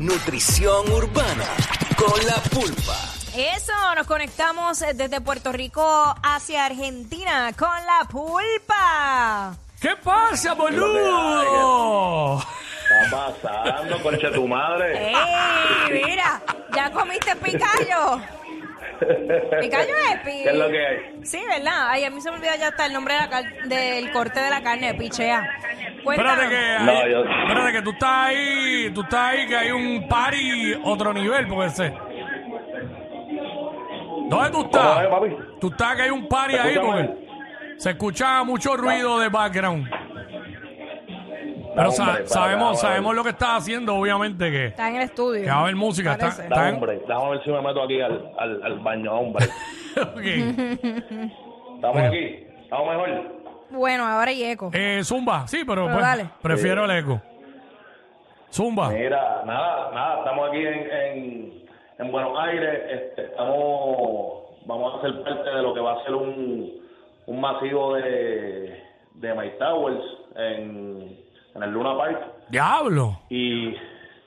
Nutrición urbana con la pulpa. Eso, nos conectamos desde Puerto Rico hacia Argentina con la pulpa. ¿Qué pasa, boludo? está pasando, concha tu madre? ¡Ey! Mira, ya comiste picayo. ¿Picayo es pi? ¿Qué es lo que hay? Sí, ¿verdad? Ay, a mí se me olvidó ya hasta el nombre de la car- del corte de la carne, pichea. Espérate Cuéntanos. que, No, yo- espérate que tú estás ahí, tú estás ahí que hay un party otro nivel, porque sé. ¿Dónde tú ¿Cómo es, estás? papi? Tú estás que hay un party ¿Se ahí porque se escucha mucho ruido de background. Pero sa- hombre, sabemos, acá, sabemos lo que estás haciendo, obviamente que, Está en el estudio. que va a haber música. Está, Parece. está en- hombre, déjame ver si me meto aquí al, al, al baño, hombre. Ok. ¿Estamos aquí? ¿Estamos mejor? Bueno, ahora hay eco. Eh, Zumba, sí, pero, Pero pues, dale. prefiero el eco. Zumba. Mira, nada, nada, estamos aquí en, en, en Buenos Aires, este, estamos, vamos a ser parte de lo que va a ser un, un masivo de, de My Towers en, en el Luna Park. Diablo. Y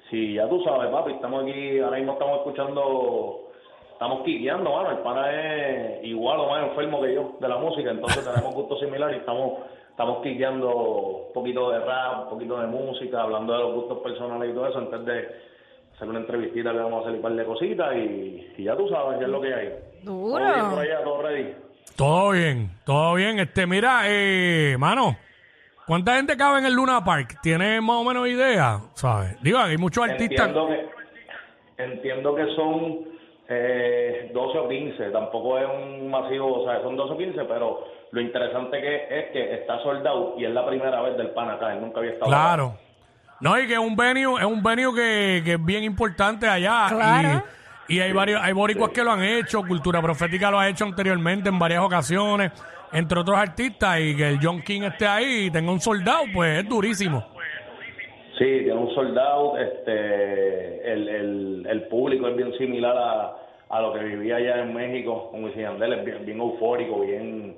si ya tú sabes, papi, estamos aquí, ahora mismo estamos escuchando, estamos quiqueando, mano. El pana es igual o más enfermo que yo de la música, entonces tenemos gustos similares y estamos, estamos quiqueando un poquito de rap, un poquito de música, hablando de los gustos personales y todo eso, antes de hacer una entrevistita le vamos a hacer un par de cositas y, y ya tú sabes qué es lo que hay. Duro. Todo bien por allá, todo ready. Todo bien, todo bien. Este, mira, eh, mano, ¿cuánta gente cabe en el Luna Park? ¿Tienes más o menos idea? ¿Sabes? Digo, hay muchos artistas. Entiendo que, entiendo que son eh, 12 o 15, tampoco es un masivo, o sea, son 12 o 15, pero lo interesante que es que está soldado y es la primera vez del pan acá, él nunca había estado acá. Claro. No, y que es un venue, es un venue que, que es bien importante allá. Claro. Y, y hay varios, hay boricuas que lo han hecho, Cultura Profética lo ha hecho anteriormente en varias ocasiones, entre otros artistas, y que el John King esté ahí y tenga un soldado, pues es durísimo. Sí, tiene un soldado, este, el, el, el público es bien similar a, a lo que vivía allá en México con Wisin y Yandel, es bien, bien eufórico, bien,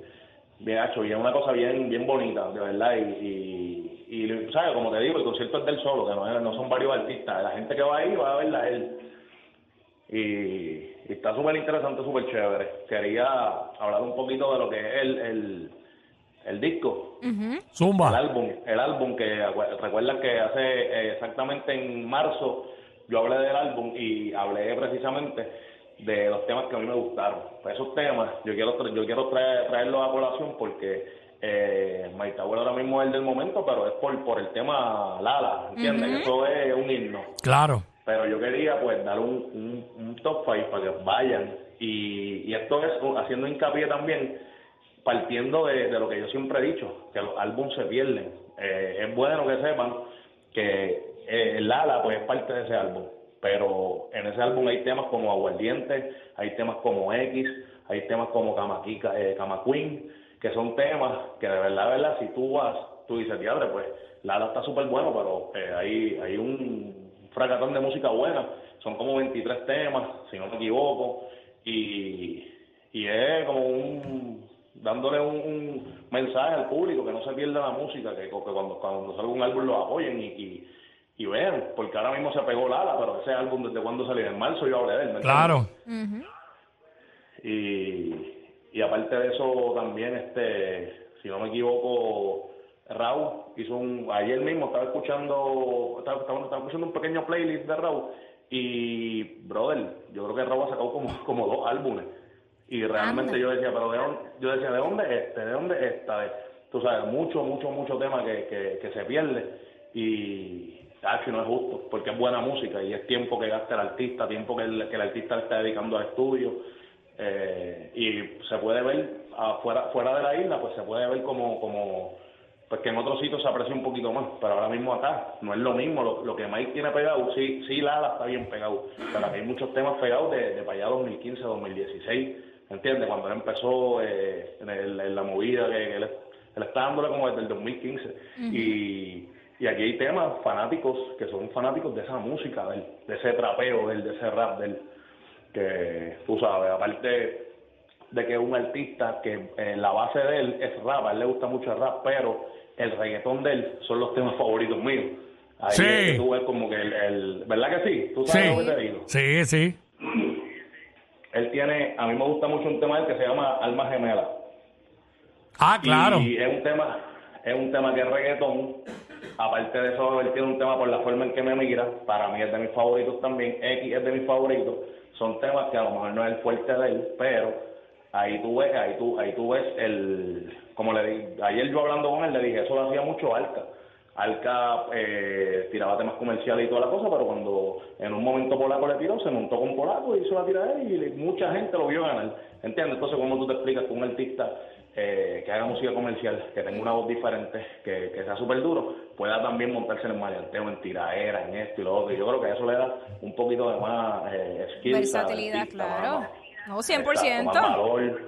bien hecho, es una cosa bien, bien bonita, de verdad, y, y, ¿sabes? Como te digo, el concierto es del solo, que no, no son varios artistas, la gente que va ahí va a verla él, y, y está súper interesante, súper chévere. Quería hablar un poquito de lo que es el, el, el disco, el Zumba. álbum, el álbum que recuerdan que hace eh, exactamente en marzo yo hablé del álbum y hablé precisamente de los temas que a mí me gustaron. Pues esos temas yo quiero tra- yo quiero traer, traerlos a colación porque eh, Tower ahora mismo es el del momento, pero es por por el tema Lala, ¿entiendes? Eso es un himno. Claro. Pero yo quería pues dar un, un, top 5 para que vayan y, y esto es haciendo hincapié también partiendo de, lo que yo siempre he dicho, que los álbumes se pierden. Eh, es bueno que sepan que eh, Lala pues es parte de ese álbum, pero en ese álbum hay temas como Aguardiente, hay temas como X, hay temas como Kamaquika, eh, que son temas que de verdad, verdad, si tú vas, tú dices, pues Lala está súper bueno, pero eh, hay, hay un fracatón de música buena, son como 23 temas, si no me equivoco, y, y es como un dándole un, un mensaje al público que no se pierda la música, que, que cuando, cuando salga un álbum lo apoyen y, y, y vean, porque ahora mismo se pegó Lala, pero ese álbum desde cuando salió en marzo yo hablé de él. ¿me? Claro. Y, y aparte de eso también, este, si no me equivoco, Raúl hizo un, ayer mismo estaba escuchando, estaba, estaba- estaba escuchando un pequeño playlist de Raúl y, brother, yo creo que Raúl ha sacado como, como dos álbumes y realmente Anda. yo decía, pero de dónde, yo decía, ¿de dónde es este? ¿De dónde es esta? De- tú sabes, mucho, mucho, mucho tema que, que, que se pierde y, tacho, no es justo, porque es buena música y es tiempo que gasta el artista, tiempo que el, que el artista le está dedicando al estudio eh, y se puede ver afuera, fuera de la isla, pues se puede ver como, como pues que en otros sitios se aprecia un poquito más, pero ahora mismo acá no es lo mismo, lo, lo que Mike tiene pegado, sí, sí Lala está bien pegado, pero aquí hay muchos temas pegados de, de para allá 2015, 2016, ¿entiendes? Cuando él empezó eh, en, el- en la movida, que él, él está dándole como desde el 2015, y, y aquí hay temas fanáticos, que son fanáticos de esa música, de, él, de ese trapeo, de, él, de ese rap, de él, que tú sabes, aparte de que es un artista que eh, la base de él es rap, a él le gusta mucho el rap, pero el reggaetón de él son los temas favoritos míos. Ahí Sí. es tú ves como que el, el- ¿verdad que sí? ¿Tú Sí, sabes lo que te digo? sí, sí. Él tiene, a mí me gusta mucho un tema de él que se llama Alma Gemela. Ah, claro. Y es un tema, es un tema que es reggaetón. Aparte de eso, él tiene un tema por la forma en que me mira. Para mí es de mis favoritos también. X es de mis favoritos. Son temas que a lo mejor no es el fuerte de él, pero ahí tú ves, ahí tú, ahí tú ves el, como le dije, ayer yo hablando con él le dije, eso lo hacía mucho Alca. Alca eh, tiraba temas comerciales y toda la cosa, pero cuando en un momento Polaco le tiró, se montó con Polaco y hizo la tiradera y mucha gente lo vio ganar. ¿Entiendes? Entonces, ¿cómo tú te explicas que un artista eh, que haga música comercial, que tenga una voz diferente, que, que sea súper duro, pueda también montarse en el maleanteo, en tiraera, en esto y lo otro? Y yo creo que eso le da un poquito de más eh, skill Versatilidad, artista, claro. más- No, Exacto, 100%. más valor.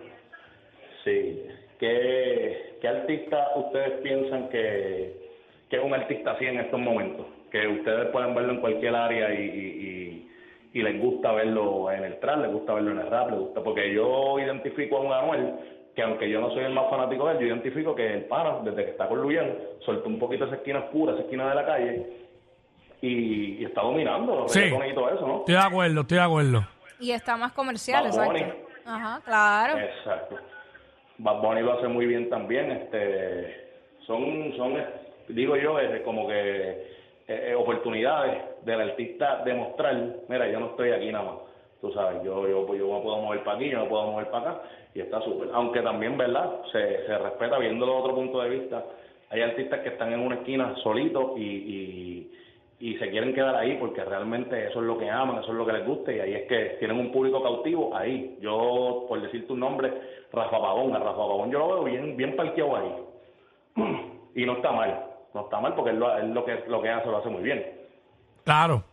Sí. ¿Qué, ¿Qué artista ustedes piensan que, que es un artista así en estos momentos? Que ustedes pueden verlo en cualquier área y, y, y- y les gusta verlo en el trap, les gusta verlo en el rap, les gusta. Porque yo identifico a un Anuel que aunque yo no soy el más fanático de él, yo identifico que el pana, desde que está con Luyan, soltó un poquito esa esquina oscura, esa esquina de la calle, y, y está dominando Sí. y todo eso, ¿no? Estoy de acuerdo, estoy de acuerdo. Y está más comercial, Bad Bunny. exacto. Ajá, claro. Exacto. Bad Bunny lo hace muy bien también. Este, son, son, digo yo, es como que eh, eh, oportunidades del artista demostrar, mira, yo no estoy aquí nada más. Tú sabes, yo, yo, yo me puedo mover para aquí, yo me puedo mover para acá, y está súper. Aunque también, ¿verdad? Se, se respeta, viéndolo de otro punto de vista. Hay artistas que están en una esquina solitos y, y, y se quieren quedar ahí porque realmente eso es lo que aman, eso es lo que les gusta y ahí es que tienen un público cautivo ahí. Yo, por decir tu nombre, Rafa Pagón, a Rafa Pagón yo lo veo bien, bien parqueado ahí. Y no está mal, no está mal porque él lo, él lo que lo que hace lo hace muy bien. Claro.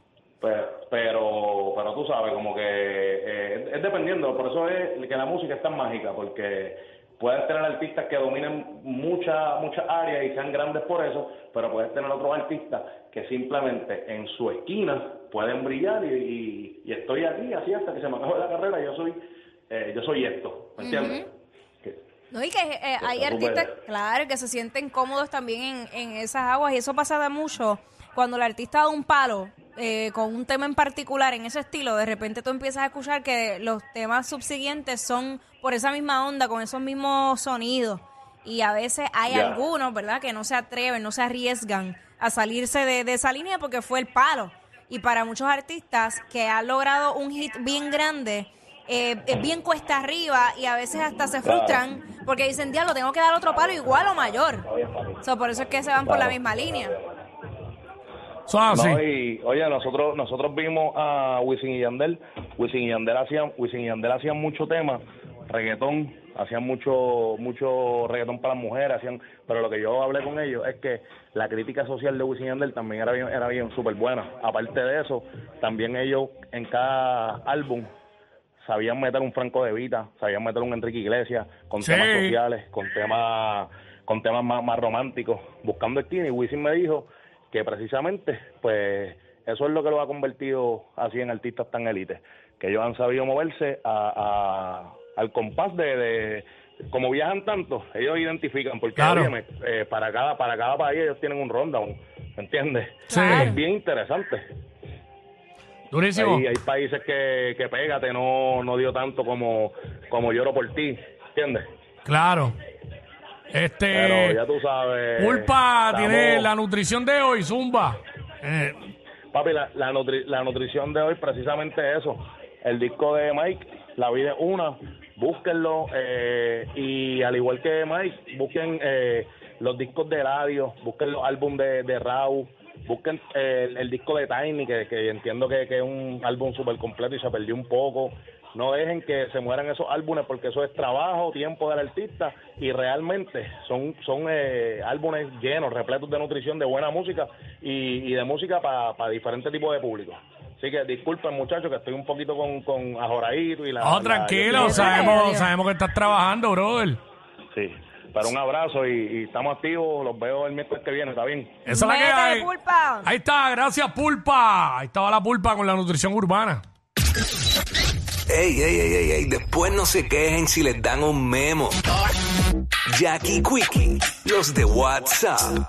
Pero, pero, pero tú sabes, como que eh, es dependiendo, por eso es que la música es tan mágica, porque puedes tener artistas que dominen muchas muchas áreas y sean grandes por eso, pero puedes tener otros artistas que simplemente en su esquina pueden brillar y, y- y estoy aquí así hasta que se me acabe la carrera, yo soy eh, yo soy esto, ¿me entiendes? Que- No, y que eh, hay artistas, claro, que se sienten cómodos también en, en esas aguas y eso pasa de mucho. Cuando el artista da un palo eh, con un tema en particular en ese estilo, de repente tú empiezas a escuchar que los temas subsiguientes son por esa misma onda, con esos mismos sonidos. Y a veces hay algunos, ¿verdad?, que no se atreven, no se arriesgan a salirse de, de esa línea porque fue el palo. Y para muchos artistas que han logrado un hit bien grande, eh, es bien cuesta arriba y a veces hasta se Claro. frustran porque dicen, diablo, tengo que dar otro palo igual o mayor. So, por eso es que se van por la misma línea. Son así. No, y oye, nosotros nosotros vimos a Wisin y Yandel. Wisin y Yandel hacían, Wisin y Yandel hacían mucho tema, reggaetón, hacían mucho mucho reggaetón para las mujeres, hacían, pero lo que yo hablé con ellos es que la crítica social de Wisin y Yandel también era bien, era bien súper buena. Aparte de eso, también ellos en cada álbum sabían meter un Franco de Vita, sabían meter un Enrique Iglesias con Sí. temas sociales, con temas con temas más, más románticos, buscando esquina y Wisin me dijo que precisamente pues eso es lo que lo ha convertido así en artistas tan élites, que ellos han sabido moverse a, a- al compás de, de- como viajan tanto, ellos identifican porque Claro. óyeme, eh, para cada para cada país ellos tienen un rundown, ¿me entiendes? Sí. Es bien interesante. Durísimo. Hay, hay países que, que Pégate no, no dio tanto como, como Lloro por ti, ¿entiendes? Claro. Pero Este. ya tú sabes. Pulpa estamos- tiene la nutrición de hoy, Zumba. Eh, Papi, la, la, nutri- la nutrición de hoy precisamente eso. El disco de Mike, La vida es una, búsquenlo. eh, y al igual que Mike, busquen eh, los discos de radio, busquen los álbumes de, de Raúl, busquen el, el disco de Tiny, que, que entiendo que, que es un álbum súper completo y se perdió un poco. No dejen que se mueran esos álbumes porque eso es trabajo, tiempo del artista y realmente son son eh, álbumes llenos, repletos de nutrición, de buena música y, y de música para diferentes tipos de público. Así que disculpen muchachos que estoy un poquito con, con ajoradito y la... No, la- tranquilo, sabemos, sabemos que estás trabajando, brother. Sí, pero un abrazo y, y estamos activos, los veo el miércoles que viene, ¿está bien? Esa es la que hay. pulpa. Ahí está, gracias, Pulpa. Ahí estaba la Pulpa con la nutrición urbana. Ey, ey, ey, ey, ey, después no se quejen si les dan un memo. Jackie Quickie, los de WhatsApp.